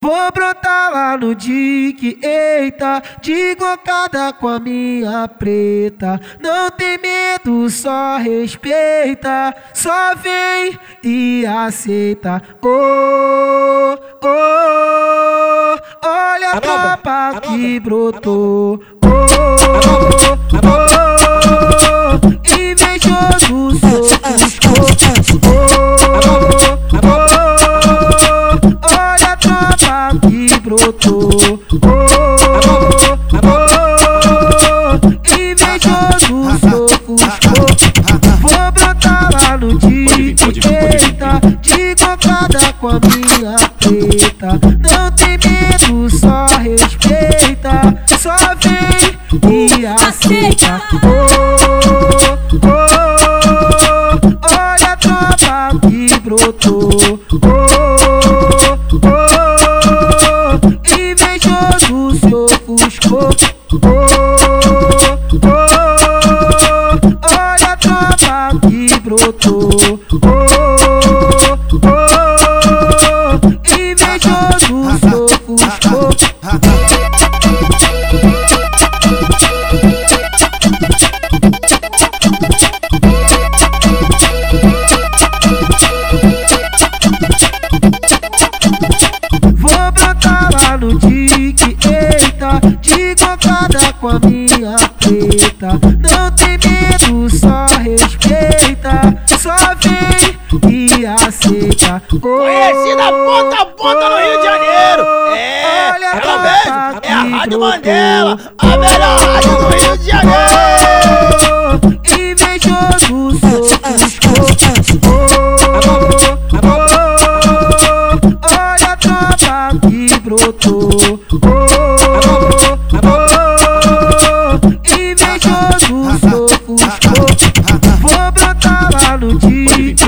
Vou brotar lá no dique, eita, de gocada com a minha preta. Não tem medo, só respeita, só vem e aceita. Oh, oh, olha a tropa que brotou. Oh, oh, invejoso aceita. Minha preta. Não tem medo, só respeita, só vem e aceita. Oh, Conhecida ponta a ponta no Rio de Janeiro. É, Olha ela mesmo. É a Rádio. Mandela, a melhor rádio do Rio de Janeiro.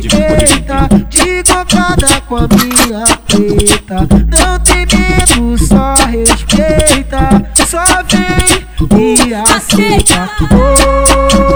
Dia eita, De cocada com a minha preta Não tem medo, só respeita. Só vem e aceita. Oh,